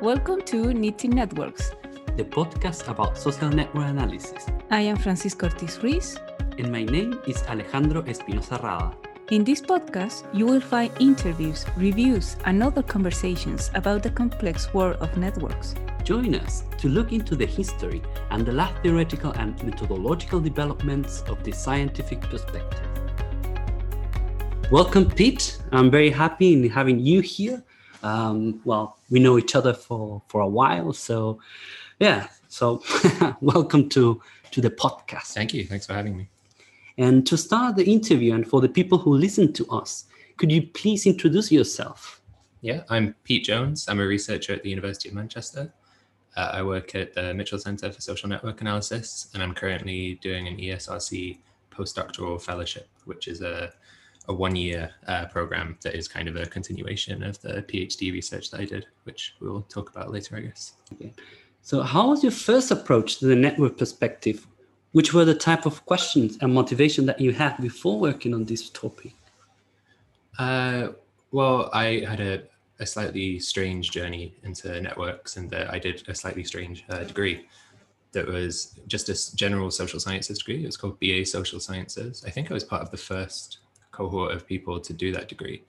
Welcome to Knitting Networks, the podcast about social network analysis. I am Francisco Ortiz Ruiz. And my name is Alejandro Espinosa Rada. In this podcast, you will find interviews, reviews, and other conversations about the complex world of networks. Join us to look into the history and the last theoretical and methodological developments of the scientific perspective. Welcome, Pete. I'm very happy in having you here um, well, we know each other for for a while, so yeah. So welcome to to the podcast. Thank you. Thanks for having me. And to start the interview, and for the people who listen to us, could you please introduce yourself? Yeah, I'm Pete Jones. I'm a researcher at the University of Manchester. Uh, I work at the Mitchell Centre for Social Network Analysis, and I'm currently doing an ESRC postdoctoral fellowship, which is a a one year uh, program that is kind of a continuation of the PhD research that I did, which we'll talk about later, I guess. Okay. So, how was your first approach to the network perspective? Which were the type of questions and motivation that you had before working on this topic? Uh, well, I had a, a, slightly strange journey into networks, and I did a slightly strange uh, degree that was just a general social sciences degree. It was called BA Social Sciences. I think I was part of the first cohort of people to do that degree.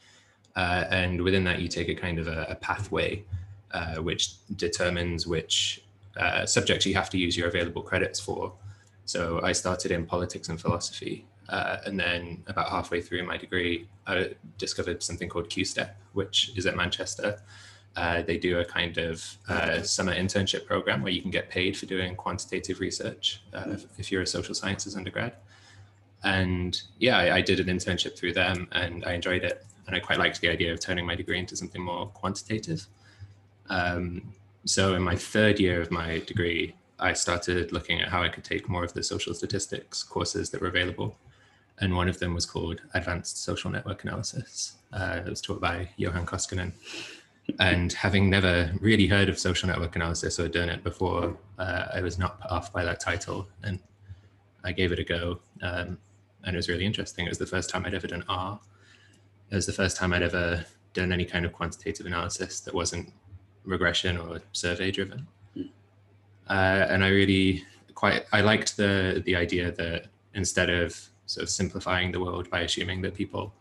Uh, and within that, you take a kind of a, a pathway uh, which determines which uh, subjects you have to use your available credits for. So I started in politics and philosophy. Uh, and then about halfway through my degree, I discovered something called QSTEP, which is at Manchester. Uh, they do a kind of uh, summer internship program where you can get paid for doing quantitative research if you're a social sciences undergrad and yeah, I, I, did an internship through them and I enjoyed it. And I quite liked the idea of turning my degree into something more quantitative. Um, so in my third year of my degree, I started looking at how I could take more of the social statistics courses that were available. And one of them was called Advanced Social Network Analysis. Uh, it was taught by Johan Koskinen. And having never really heard of social network analysis or done it before, uh, I was not put off by that title. And I gave it a go. Um, and it was really interesting. It was the first time I'd ever done R. It was the first time I'd ever done any kind of quantitative analysis that wasn't regression or survey driven. Uh, and I really quite I liked the the idea that instead of sort of simplifying the world by assuming that people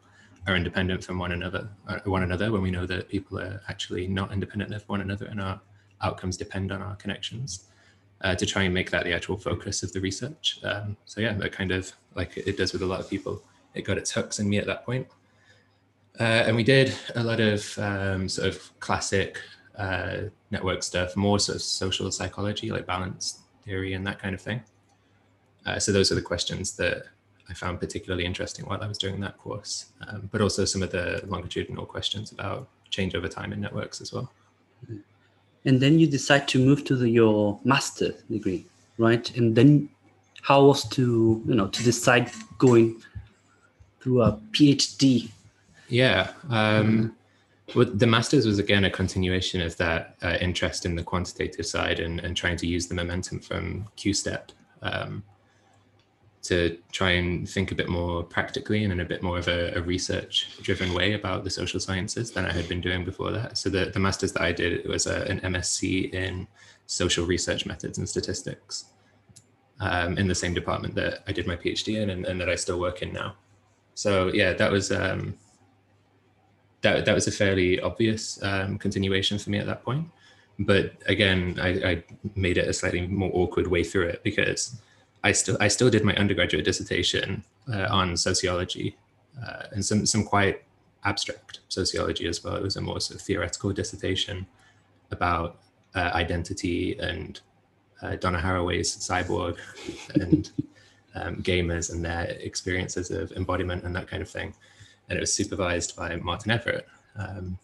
are independent from one another uh, one another when we know that people are actually not independent of one another and our outcomes depend on our connections uh, to try and make that the actual focus of the research. Um, so yeah, that kind of like it does with a lot of people, it got its hooks in me at that point. Uh, and we did a lot of um, sort of classic uh, network stuff, more sort of social psychology, like balance theory and that kind of thing. Uh, so those are the questions that I found particularly interesting while I was doing that course, um, but also some of the longitudinal questions about change over time in networks as well. And then you decide to move to the, your master degree right and then how was to you know to decide going through a phd yeah um, well, the masters was again a continuation of that uh, interest in the quantitative side and, and trying to use the momentum from QSTEP um, to try and think a bit more practically and in a bit more of a, a research driven way about the social sciences than I had been doing before that. So the, the master's that I did was a, an MSc in social research methods and statistics um, in the same department that I did my PhD in and, and, that I still work in now. So yeah, that was um, that that was a fairly obvious um, continuation for me at that point. But again, I, I made it a slightly more awkward way through it because I still I still did my undergraduate dissertation uh, on sociology uh, and some some quite abstract sociology as well. It was a more sort of theoretical dissertation about uh, identity and uh, Donna Haraway's cyborg and um, gamers and their experiences of embodiment and that kind of thing. And it was supervised by Martin Everett, um,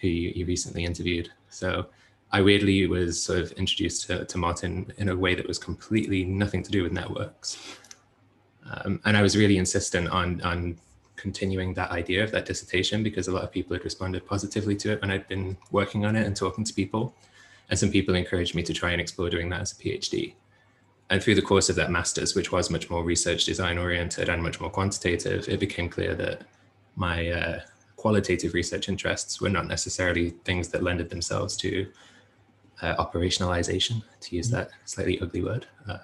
who you, you recently interviewed. So I weirdly was sort of introduced to, to Martin in a way that was completely nothing to do with networks. Um, and I was really insistent on, on continuing that idea of that dissertation because a lot of people had responded positively to it when I'd been working on it and talking to people. And some people encouraged me to try and explore doing that as a PhD. And through the course of that master's, which was much more research design oriented and much more quantitative, it became clear that my uh, qualitative research interests were not necessarily things that lended themselves to uh, operationalization, to use that slightly ugly word. Uh,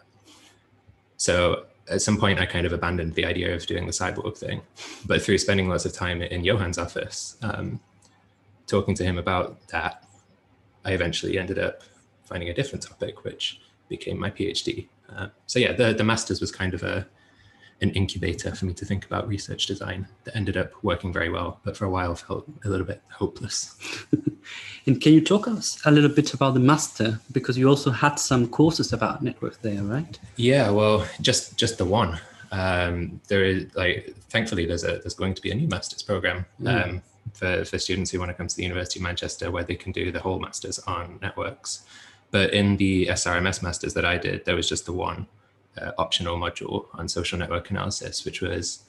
so at some point, I kind of abandoned the idea of doing the cyborg thing, but through spending lots of time in Johan's office, um, talking to him about that, I eventually ended up finding a different topic, which became my PhD. Uh, so yeah, the the masters was kind of a an incubator for me to think about research design that ended up working very well, but for a while felt a little bit hopeless. and can you talk us a little bit about the master because you also had some courses about network there, right? Yeah, well, just just the one. Um, there is like thankfully there's a there's going to be a new master's program mm. um, for for students who want to come to the University of Manchester where they can do the whole masters on networks. But in the SRMS masters that I did, there was just the one uh, optional module on social network analysis, which was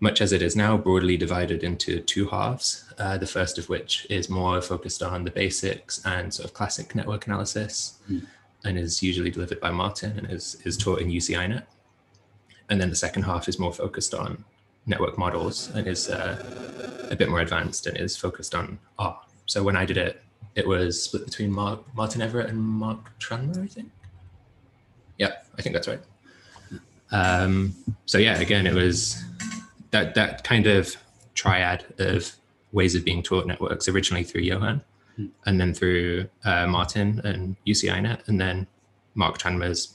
much as it is now broadly divided into two halves. Uh, the first of which is more focused on the basics and sort of classic network analysis mm. and is usually delivered by Martin and is, is taught in UCINet. And then the second half is more focused on network models and is uh, a bit more advanced and is focused on R. So when I did it, it was split between Mark, Martin Everett and Mark Tranmer, I think. Yeah, I think that's right. Um, so yeah, again, it was that that kind of triad of ways of being taught networks originally through Johan, hmm. and then through uh, Martin and UCINet, and then Mark Tranmer's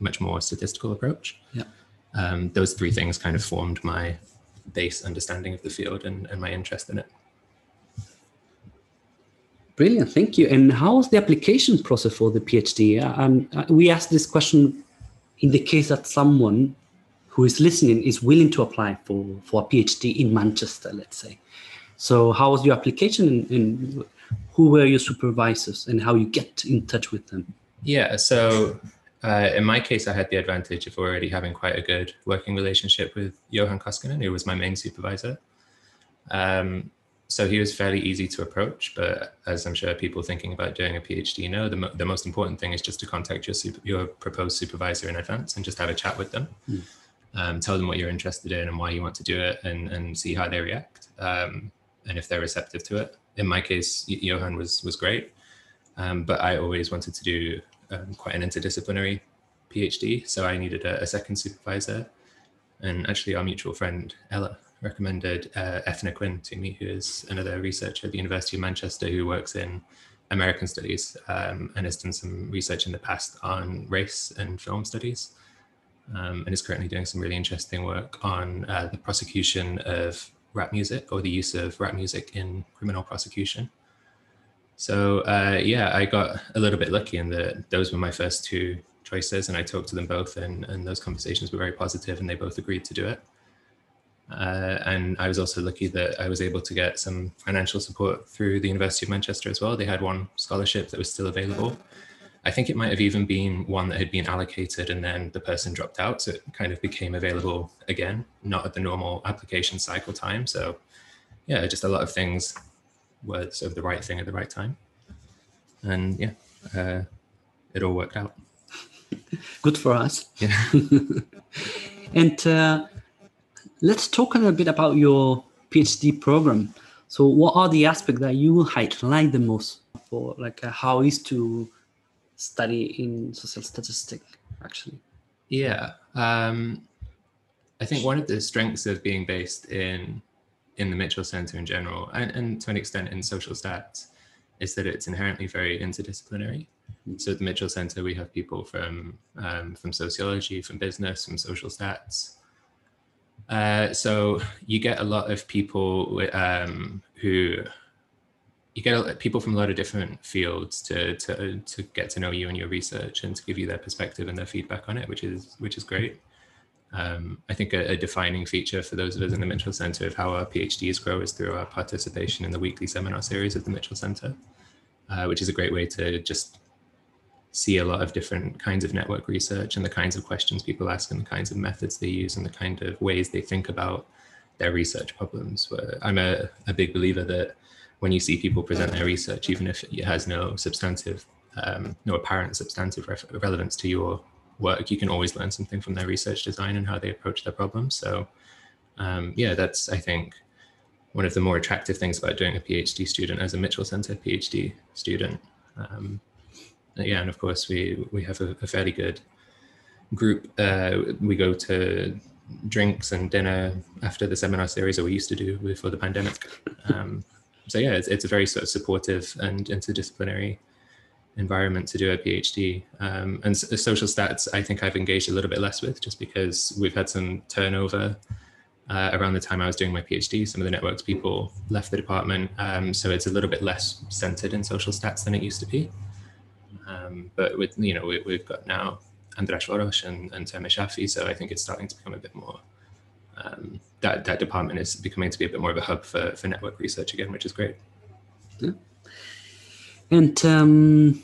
much more statistical approach. Yeah. Um, those three things kind of formed my base understanding of the field and, and my interest in it. Brilliant, thank you. And how was the application process for the PhD? Um, uh, we asked this question in the case that someone who is listening is willing to apply for, for a PhD in Manchester, let's say. So how was your application and, and who were your supervisors and how you get in touch with them? Yeah, so uh, in my case, I had the advantage of already having quite a good working relationship with Johan Koskinen, who was my main supervisor. Um, so he was fairly easy to approach, but as I'm sure people thinking about doing a PhD know, the, mo- the most important thing is just to contact your super- your proposed supervisor in advance and just have a chat with them. Mm. Um, tell them what you're interested in and why you want to do it, and and see how they react, um, and if they're receptive to it. In my case, Johan was was great, um, but I always wanted to do um, quite an interdisciplinary PhD, so I needed a, a second supervisor, and actually our mutual friend Ella recommended uh, Eithne Quinn to me, who is another researcher at the University of Manchester who works in American studies um, and has done some research in the past on race and film studies, um, and is currently doing some really interesting work on uh, the prosecution of rap music or the use of rap music in criminal prosecution. So uh, yeah, I got a little bit lucky in that those were my first two choices, and I talked to them both, and, and those conversations were very positive, and they both agreed to do it. Uh, and I was also lucky that I was able to get some financial support through the University of Manchester as well. They had one scholarship that was still available. I think it might have even been one that had been allocated and then the person dropped out. So it kind of became available again, not at the normal application cycle time. So, yeah, just a lot of things sort of the right thing at the right time. And yeah, uh, it all worked out. Good for us. Yeah. and uh, let's talk a little bit about your PhD program. So, what are the aspects that you highlight the most for, like, uh, how is to study in social statistics, actually? Yeah, um, I think one of the strengths of being based in in the Mitchell Center in general, and, and to an extent in social stats, is that it's inherently very interdisciplinary. Mm-hmm. So at the Mitchell Center, we have people from um, from sociology, from business, from social stats, uh, so you get a lot of people um, who you get people from a lot of different fields to, to to get to know you and your research and to give you their perspective and their feedback on it, which is which is great. Um, I think a, a, defining feature for those of us in the Mitchell Center of how our PhDs grow is through our participation in the weekly seminar series of the Mitchell Center, uh, which is a great way to just see a lot of different kinds of network research and the kinds of questions people ask and the kinds of methods they use and the kind of ways they think about their research problems. I'm a, a big believer that when you see people present their research, even if it has no substantive, um, no apparent substantive ref- relevance to your work, you can always learn something from their research design and how they approach their problems. So, um, yeah, that's I think one of the more attractive things about doing a PhD student as a Mitchell Center PhD student Um, yeah, and of course we we have a, a fairly good group. Uh, we go to drinks and dinner after the seminar series that we used to do before the pandemic. Um, so yeah, it's, it's a very sort of supportive and interdisciplinary environment to do a PhD. Um, and social stats, I think I've engaged a little bit less with just because we've had some turnover uh, around the time I was doing my PhD. Some of the networks people left the department. Um, so it's a little bit less centered in social stats than it used to be. Um, but with, you know, we, have got now Andras Vörös and, and Shafi. So I think it's starting to become a bit more, um, that, that department is becoming to be a bit more of a hub for, for network research again, which is great. Yeah. And um,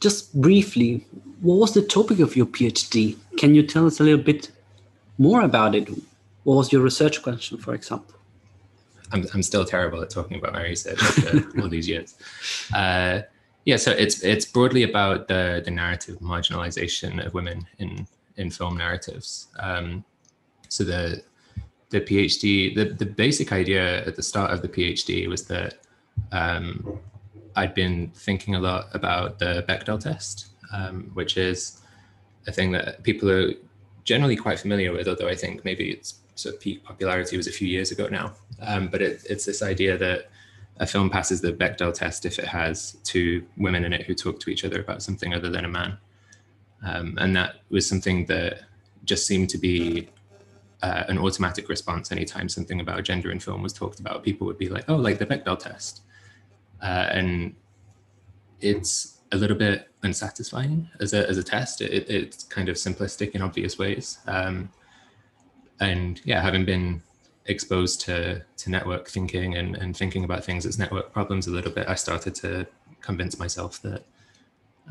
just briefly, what was the topic of your PhD? Can you tell us a little bit more about it? What was your research question, for example? I'm, I'm still terrible at talking about my research after all these years. Uh, yeah, so it's it's broadly about the the narrative marginalization of women in in film narratives. Um, so the the PhD, the the basic idea at the start of the PhD was that um, I'd been thinking a lot about the Bechdel test, um, which is a thing that people are generally quite familiar with, although I think maybe its sort of peak popularity was a few years ago now. Um, but it, it's this idea that a film passes the Bechdel test if it has two women in it who talk to each other about something other than a man. Um, and that was something that just seemed to be uh, an automatic response anytime something about gender in film was talked about. People would be like, oh, like the Bechdel test. Uh, and it's a little bit unsatisfying as a, as a test. It, it's kind of simplistic in obvious ways. Um, and yeah, having been exposed to to network thinking and, and thinking about things as network problems a little bit, I started to convince myself that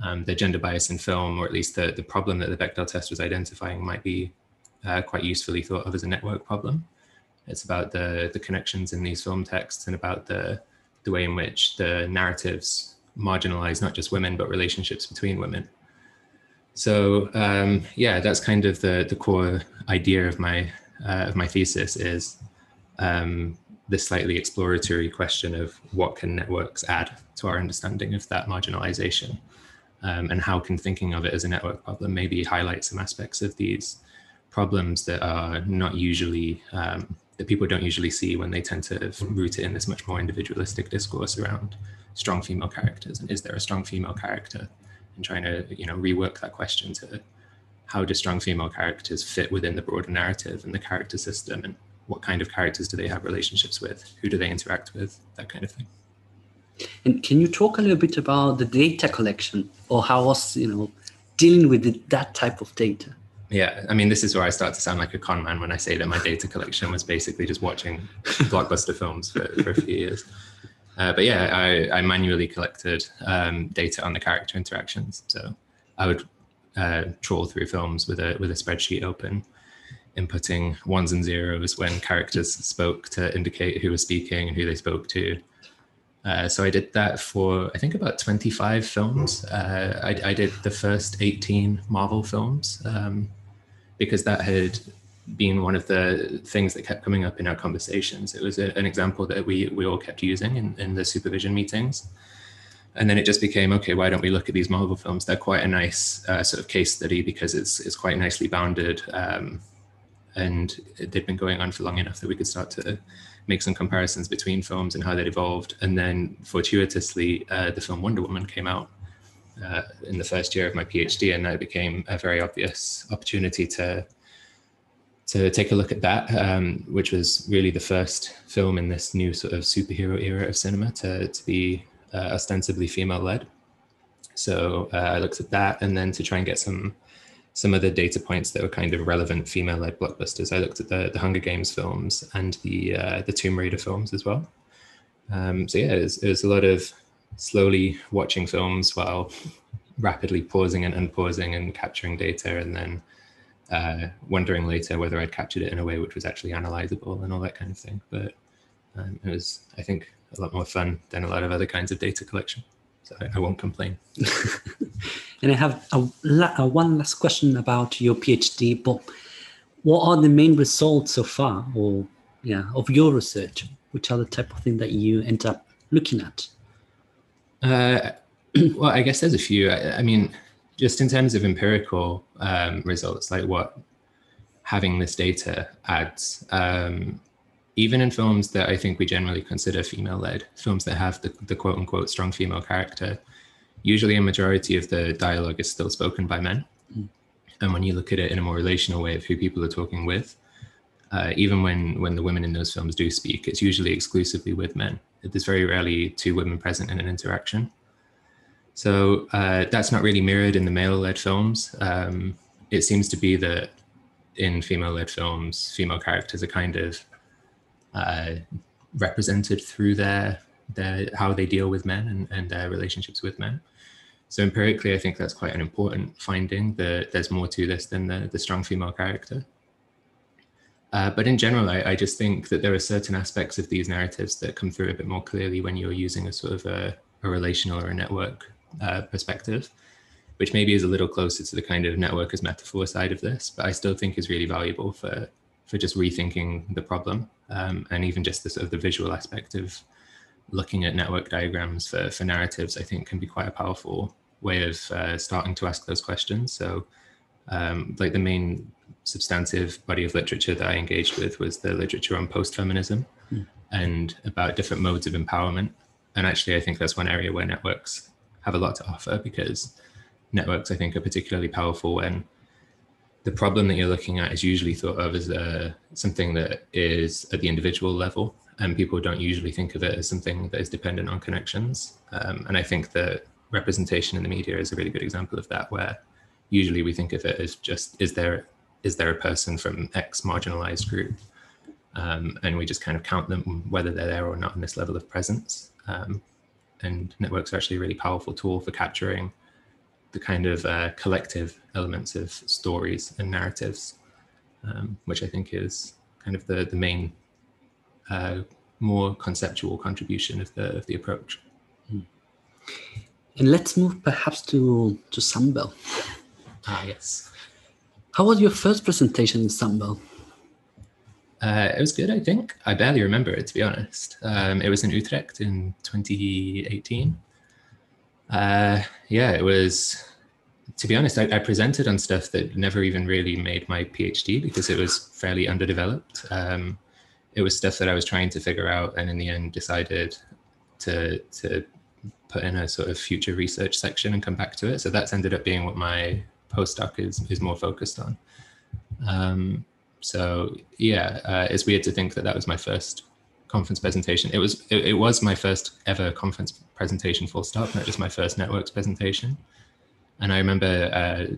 um, the gender bias in film, or at least the, the problem that the Bechdel test was identifying, might be uh, quite usefully thought of as a network problem. It's about the the connections in these film texts and about the the way in which the narratives marginalize not just women but relationships between women. So um, yeah, that's kind of the the core idea of my uh, of my thesis is um, this slightly exploratory question of what can networks add to our understanding of that marginalization um, and how can thinking of it as a network problem maybe highlight some aspects of these problems that are not usually um, that people don't usually see when they tend to root it in this much more individualistic discourse around strong female characters. And is there a strong female character? And trying to you know rework that question to how do strong female characters fit within the broader narrative and the character system? And what kind of characters do they have relationships with? Who do they interact with? That kind of thing. And can you talk a little bit about the data collection or how was you know dealing with the, that type of data yeah i mean this is where i start to sound like a con man when i say that my data collection was basically just watching blockbuster films for, for, a few years uh, but yeah I, I manually collected um, data on the character interactions so i would uh, trawl through films with a with a spreadsheet open, inputting ones and zeros when characters spoke to indicate who was speaking and who they spoke to. Uh, so I did that for I think about 25 films. Uh, I, I, did the first 18 Marvel films um, because that had been one of the things that kept coming up in our conversations. It was a, an example that we we all kept using in, in the supervision meetings. And then it just became okay why don't we look at these marvel films? They're quite a nice uh, sort of case study because it's it's quite nicely bounded um, and they'd been going on for long enough that we could start to make some comparisons between films and how they'd evolved. And then fortuitously uh, the film wonder woman came out uh, in the first year of my phd and that became a very obvious opportunity to to take a look at that, um, which was really the first film in this new sort of superhero era of cinema to, to be uh, ostensibly female led. So uh, I looked at that, and then to try and get some some of the data points that were kind of relevant female led blockbusters, I looked at the the Hunger Games films and the uh, the Tomb Raider films as well. Um, so yeah, it was, it was, a lot of slowly watching films while rapidly pausing and unpausing and capturing data, and then uh, wondering later whether I'd captured it in a way which was actually analyzable and all that kind of thing. But um, it was, I think, a lot more fun than a lot of other kinds of data collection. So I, I won't complain. and I have a, a, one last question about your PhD. But what are the main results so far, or yeah, of your research? Which are the type of thing that you end up looking at? Uh, well, I guess there's a few. I, I mean, just in terms of empirical um, results, like what having this data adds, um, even in films that I think we generally consider female led, films that have the, the quote unquote strong female character, usually a majority of the dialogue is still spoken by men. Mm. And when you look at it in a more relational way of who people are talking with, uh, even when when the women in those films do speak, it's usually exclusively with men. There's very rarely two women present in an interaction. So uh, that's not really mirrored in the male-led films. Um, it seems to be that in female-led films, female characters are kind of uh, represented through their their how they deal with men and, and their relationships with men. So empirically, I think that's quite an important finding. That there's more to this than the, the strong female character. Uh, but in general, I, I, just think that there are certain aspects of these narratives that come through a bit more clearly when you're using a sort of a, a relational or a network uh, perspective, which maybe is a little closer to the kind of network as metaphor side of this, but I still think is really valuable for for just rethinking the problem um, and even just the sort of the visual aspect of looking at network diagrams for, for narratives, I think can be quite a powerful way of uh, starting to ask those questions. So um, like the main substantive body of literature that I engaged with was the literature on post-feminism mm. and about different modes of empowerment. And actually, I think that's one area where networks have a lot to offer because networks, I think, are particularly powerful when the problem that you're looking at is usually thought of as uh, something that is at the individual level, and people don't usually think of it as something that is dependent on connections. Um, and I think that representation in the media is a really good example of that, where usually we think of it as just is there is there a person from X marginalized group, um, and we just kind of count them whether they're there or not in this level of presence. Um, and networks are actually a really powerful tool for capturing the kind of uh, collective elements of stories and narratives, um, which I think is kind of the the main uh, more conceptual contribution of the of the approach. Hmm. And let's move perhaps to to Sunbelt. Ah, yes. How was your first presentation in Sunbelt? Uh, it was good, I think. I barely remember it, to be honest. Um, it was in Utrecht in 2018. Uh, yeah, it was, to be honest, I, I, presented on stuff that never even really made my PhD because it was fairly underdeveloped. Um, it was stuff that I was trying to figure out and in the end decided to, to put in a sort of future research section and come back to it. So that's ended up being what my postdoc is is more focused on. Um, so yeah, uh, it's weird to think that that was my first conference presentation. It was it, it, was my first ever conference presentation, full stop, not just my first networks presentation. And I remember uh,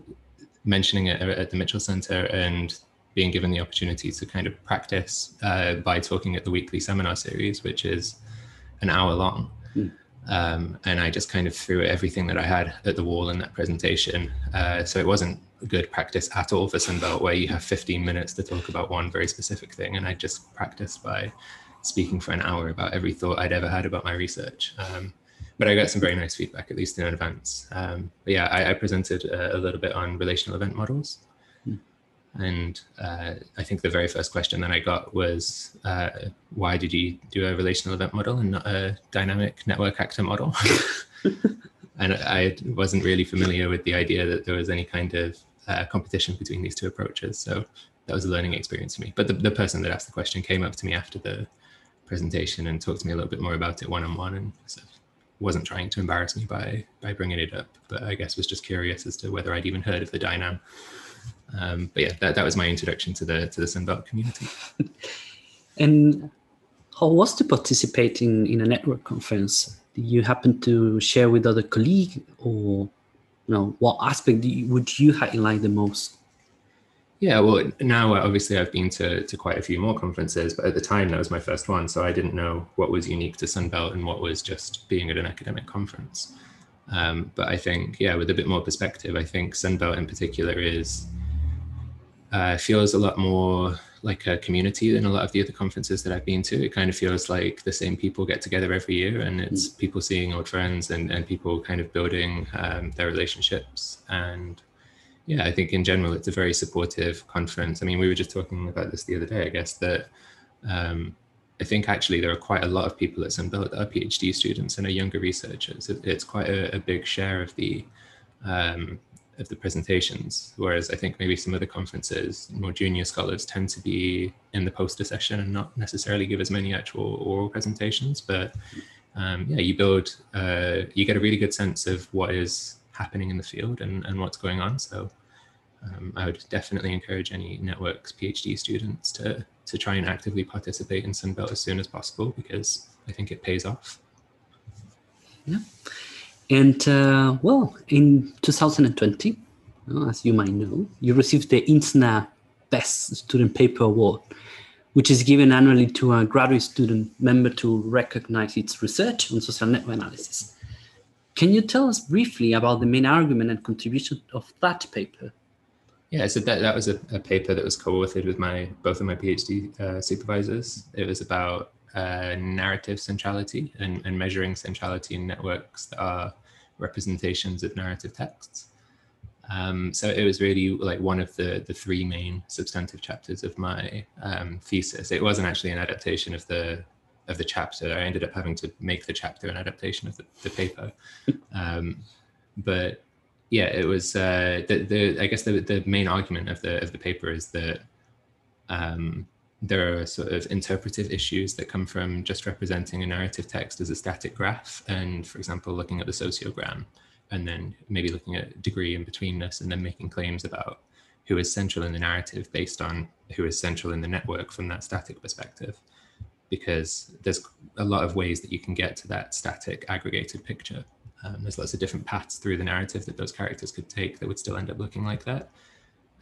mentioning it at the Mitchell Center and being given the opportunity to kind of practice uh, by talking at the weekly seminar series, which is an hour long. Mm. Um, and I just kind of threw everything that I had at the wall in that presentation. Uh, so it wasn't good practice at all for Sunbelt, where you have 15 minutes to talk about one very specific thing. And I just practiced by speaking for an hour about every thought I'd ever had about my research. Um, but I got some very nice feedback, at least in advance. Um, but yeah, I, I presented a, a, little bit on relational event models. And uh, I think the very first question that I got was, uh, why did you do a relational event model and not a dynamic network actor model? and I wasn't really familiar with the idea that there was any kind of uh, competition between these two approaches. So that was a learning experience for me. But the, the person that asked the question came up to me after the presentation and talked to me a little bit more about it one-on-one and sort of wasn't trying to embarrass me by by bringing it up, but I guess was just curious as to whether I'd even heard of the dynam um, but yeah, that, that was my introduction to the to the Sunbelt community. and how was to participate in, in a network conference? Did you happen to share with other colleagues, or you know, what aspect you, would you highlight the most? Yeah, well, now obviously I've been to, to quite a few more conferences, but at the time that was my first one, so I didn't know what was unique to Sunbelt and what was just being at an academic conference. Um, but I think, yeah, with a bit more perspective, I think Sunbelt in particular is uh, feels a lot more like a community than a lot of the other conferences that I've been to. It kind of feels like the same people get together every year, and it's mm. people seeing old friends and, and people kind of building um, their relationships. And yeah, I think in general, it's a very supportive conference. I mean, we were just talking about this the other day, I guess, that um, I think actually there are quite a lot of people at Sunbelt that are PhD students and are younger researchers. It, it's quite a, a, big share of the um, of the presentations. Whereas I think maybe some of the conferences, more junior scholars tend to be in the poster session and not necessarily give as many actual oral presentations. But um, yeah, you build, uh, you get a really good sense of what is happening in the field and, and what's going on. So um, I would definitely encourage any networks PhD students to to try and actively participate in Sunbelt as soon as possible because I think it pays off. Yeah. And uh, well, in 2020, uh, as you might know, you received the INSNA Best Student Paper Award, which is given annually to a graduate student member to recognize its research on social network analysis. Can you tell us briefly about the main argument and contribution of that paper? Yeah, so that, that was a, a paper that was co-authored with my both of my PhD uh, supervisors. It was about uh, narrative centrality and, and measuring centrality in networks that are representations of narrative texts. Um, so it was really like one of the the three main substantive chapters of my um, thesis. It wasn't actually an adaptation of the of the chapter. I ended up having to make the chapter an adaptation of the, the paper. Um, but yeah, it was uh, the the I guess the the main argument of the of the paper is that um, there are sort of interpretive issues that come from just representing a narrative text as a static graph, and for example, looking at the sociogram, and then maybe looking at degree in betweenness, and then making claims about who is central in the narrative based on who is central in the network from that static perspective because there's a lot of ways that you can get to that static aggregated picture um, there's lots of different paths through the narrative that those characters could take that would still end up looking like that.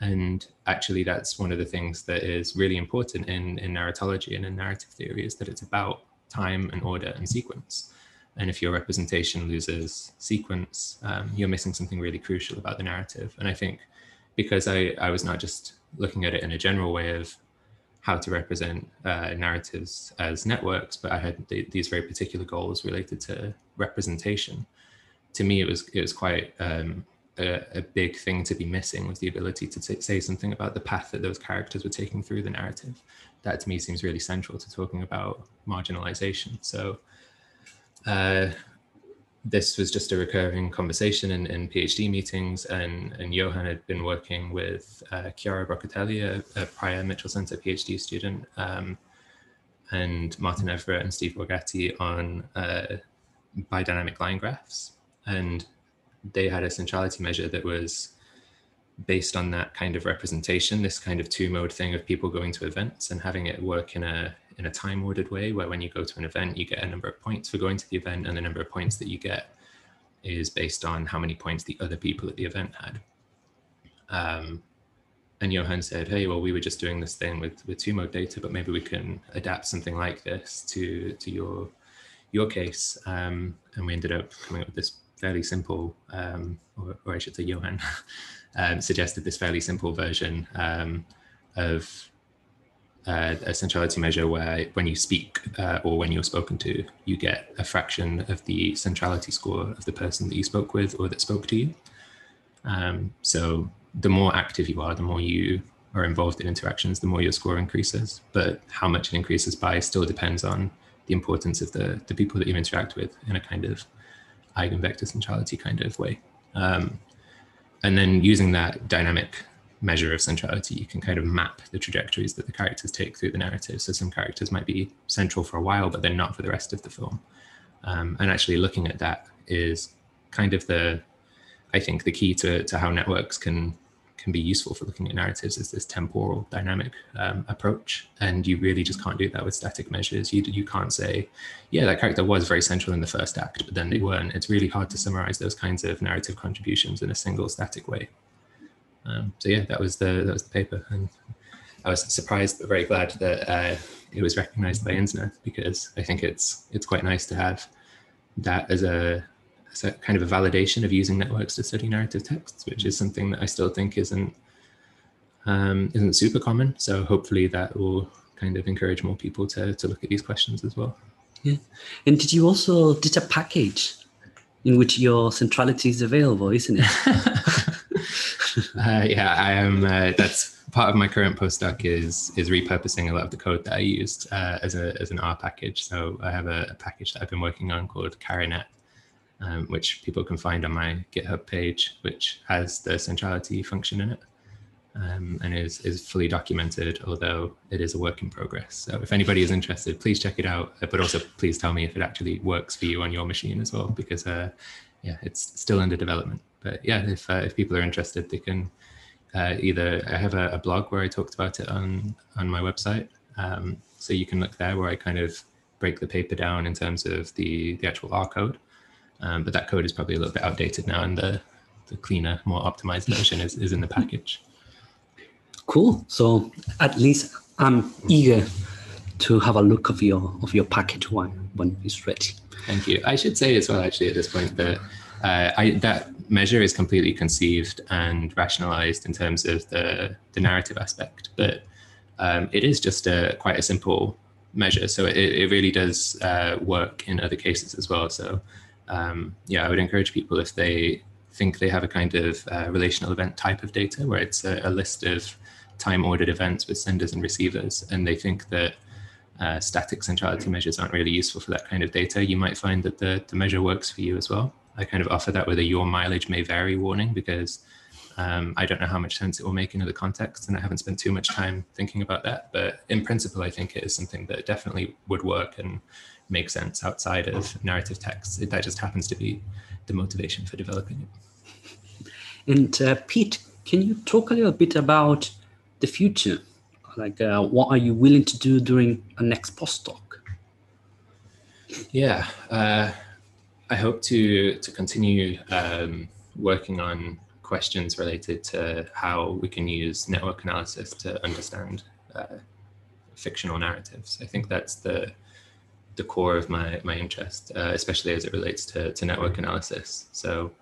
And actually, that's one of the things that is really important in, in narratology and in narrative theory is that it's about time and order and sequence. And if your representation loses sequence, um, you're missing something really crucial about the narrative. And I think because I, I was not just looking at it in a general way of how to represent uh, narratives as networks, but I had th- these very particular goals related to representation to me, it was it was quite um, a, a, big thing to be missing was the ability to t- say something about the path that those characters were taking through the narrative. That to me seems really central to talking about marginalization. So uh, this was just a recurring conversation in, in PhD meetings, and, and Johan had been working with uh, Chiara Broccatelli, a, a, prior Mitchell Center PhD student, um, and Martin Everett and Steve Borgatti on uh, bidynamic line graphs and they had a centrality measure that was based on that kind of representation this kind of two mode thing of people going to events and having it work in a in a time ordered way where when you go to an event you get a number of points for going to the event and the number of points that you get is based on how many points the other people at the event had um, and Johan said, "Hey, well, we were just doing this thing with with two mode data, but maybe we can adapt something like this to to your your case." Um, and we ended up coming up with this fairly simple, um, or, or, I should say, Johan um, suggested this fairly simple version um, of uh, a centrality measure where when you speak uh, or when you're spoken to, you get a fraction of the centrality score of the person that you spoke with or that spoke to you. Um, so the more active you are, the more you are involved in interactions, the more your score increases. But how much it increases by still depends on the importance of the, the people that you interact with in a kind of eigenvector centrality kind of way. Um, and then using that dynamic measure of centrality, you can kind of map the trajectories that the characters take through the narrative. So some characters might be central for a while, but they're not for the rest of the film. Um, and actually looking at that is kind of the, I think, the key to, to how networks can can be useful for looking at narratives is this temporal dynamic um, approach. And you really just can't do that with static measures. You, you can't say, yeah, that character was very central in the first act, but then they weren't. It's really hard to summarize those kinds of narrative contributions in a single static way. Um, so yeah, that was the that was the paper, and I was surprised but very glad that uh, it was recognized by INSNA because I think it's it's quite nice to have that as a a kind of a validation of using networks to study narrative texts, which is something that I still think isn't um, isn't super common. So hopefully that will kind of encourage more people to to look at these questions as well. Yeah, and did you also did a package in which your centrality is available, isn't it? uh, yeah, I am. Uh, that's part of my current postdoc is is repurposing a lot of the code that I used uh, as a as an R package. So I have a, a package that I've been working on called charinet, um, which people can find on my GitHub page, which has the centrality function in it. Um, and is is fully documented, although it is a work in progress. So if anybody is interested, please check it out. Uh, but also please tell me if it actually works for you on your machine as well, because uh, yeah, it's still under development. But yeah, if uh, if people are interested, they can uh, either I have a, a, blog where I talked about it on on my website, um, so you can look there where I kind of break the paper down in terms of the the actual R code. Um, but that code is probably a little bit outdated now, and the the cleaner, more optimized version is, is in the package. Cool. So at least I'm eager to have a look of your of your package one when it's ready. Thank you. I should say as well, actually, at this point that uh, I, that measure is completely conceived and rationalized in terms of the, the narrative aspect, but um, it is just a quite a simple measure. So it, it really does uh, work in other cases as well. So um, yeah, I would encourage people if they think they have a kind of uh, relational event type of data where it's a, a, list of time ordered events with senders and receivers, and they think that uh, static centrality measures aren't really useful for that kind of data, you might find that the, the measure works for you as well. I kind of offer that with a your mileage may vary warning because um, I don't know how much sense it will make in other contexts, and I haven't spent too much time thinking about that. But in principle, I think it is something that definitely would work and make sense outside of narrative texts. That just happens to be the motivation for developing it. And uh, Pete, can you talk a little bit about the future? Like, uh, what are you willing to do during a next postdoc? Yeah, uh, I hope to to continue um, working on questions related to how we can use network analysis to understand uh, fictional narratives. I think that's the the core of my my interest, uh, especially as it relates to to network analysis. So.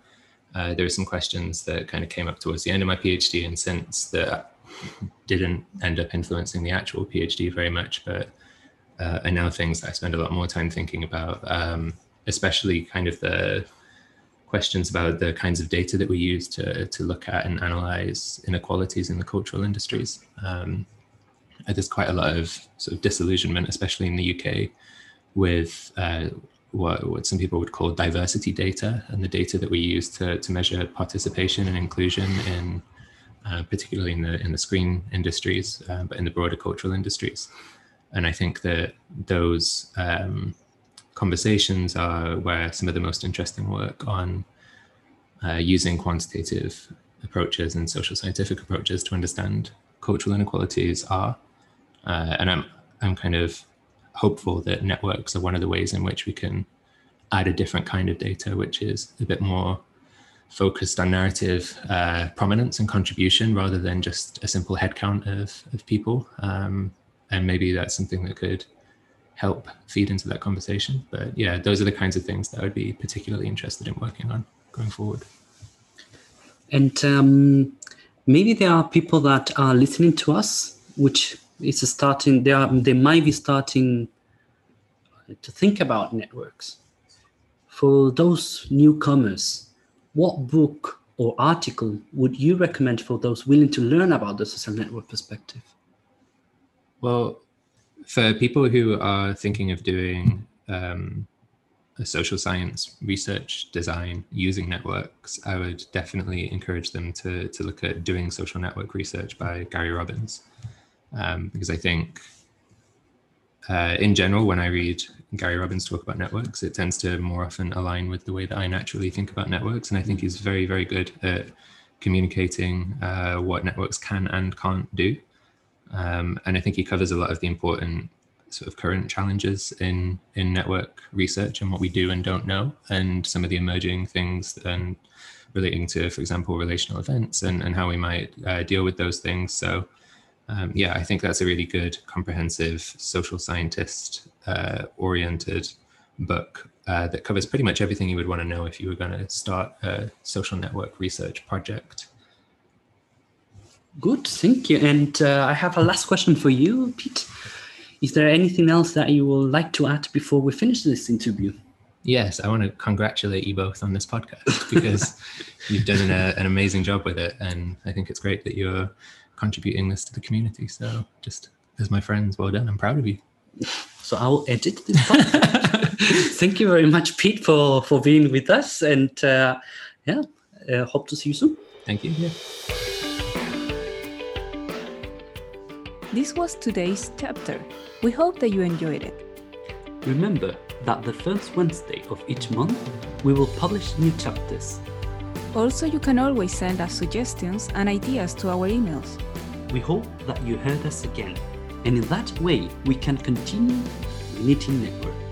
Uh, there are some questions that kind of came up towards the end of my PhD and since that didn't end up influencing the actual PhD very much, but uh, are now things I spend a lot more time thinking about. Um, especially kind of the questions about the kinds of data that we use to, to look at and analyze inequalities in the cultural industries. Um, there's quite a lot of sort of disillusionment, especially in the UK, with uh, what, what some people would call diversity data and the data that we use to, to measure participation and inclusion in uh, particularly in the in the screen industries, uh, but in the broader cultural industries. And I think that those um, conversations are where some of the most interesting work on uh, using quantitative approaches and social scientific approaches to understand cultural inequalities are. Uh, and I'm, I'm kind of hopeful that networks are one of the ways in which we can add a different kind of data, which is a bit more focused on narrative uh, prominence and contribution rather than just a simple headcount of, of people. Um, and maybe that's something that could help feed into that conversation. But yeah, those are the kinds of things that I would be particularly interested in working on going forward. And um, maybe there are people that are listening to us, which is starting. They are they might be starting to think about networks. For those newcomers, what book or article would you recommend for those willing to learn about the social network perspective? Well, for people who are thinking of doing um, a social science research design using networks, I would definitely encourage them to, to look at doing social network research by Garry Robins. Um, because I think uh, in general, when I read Garry Robins talk about networks, it tends to more often align with the way that I naturally think about networks. And I think he's very, very good at communicating uh, what networks can and can't do. Um, and I think he covers a lot of the important sort of current challenges in in network research and what we do and don't know, and some of the emerging things and relating to, for example, relational events and, and how we might uh, deal with those things. So, um, yeah, I think that's a really good, comprehensive, social scientist uh, oriented book uh, that covers pretty much everything you would want to know if you were going to start a social network research project. Good, thank you. And uh, I have a last question for you, Pete. Is there anything else that you would like to add before we finish this interview? Yes, I want to congratulate you both on this podcast because you've done an, uh, an, amazing job with it, and I think it's great that you're contributing this to the community. So just as my friends, well done. I'm proud of you. So I'll edit this. Thank you very much, Pete, for for being with us, and uh, yeah, uh, hope to see you soon. Thank you. Yeah. This was today's chapter. We hope that you enjoyed it. Remember that the first Wednesday of each month we will publish new chapters. Also, you can always send us suggestions and ideas to our emails. We hope that you heard us again, and in that way we can continue knitting networks.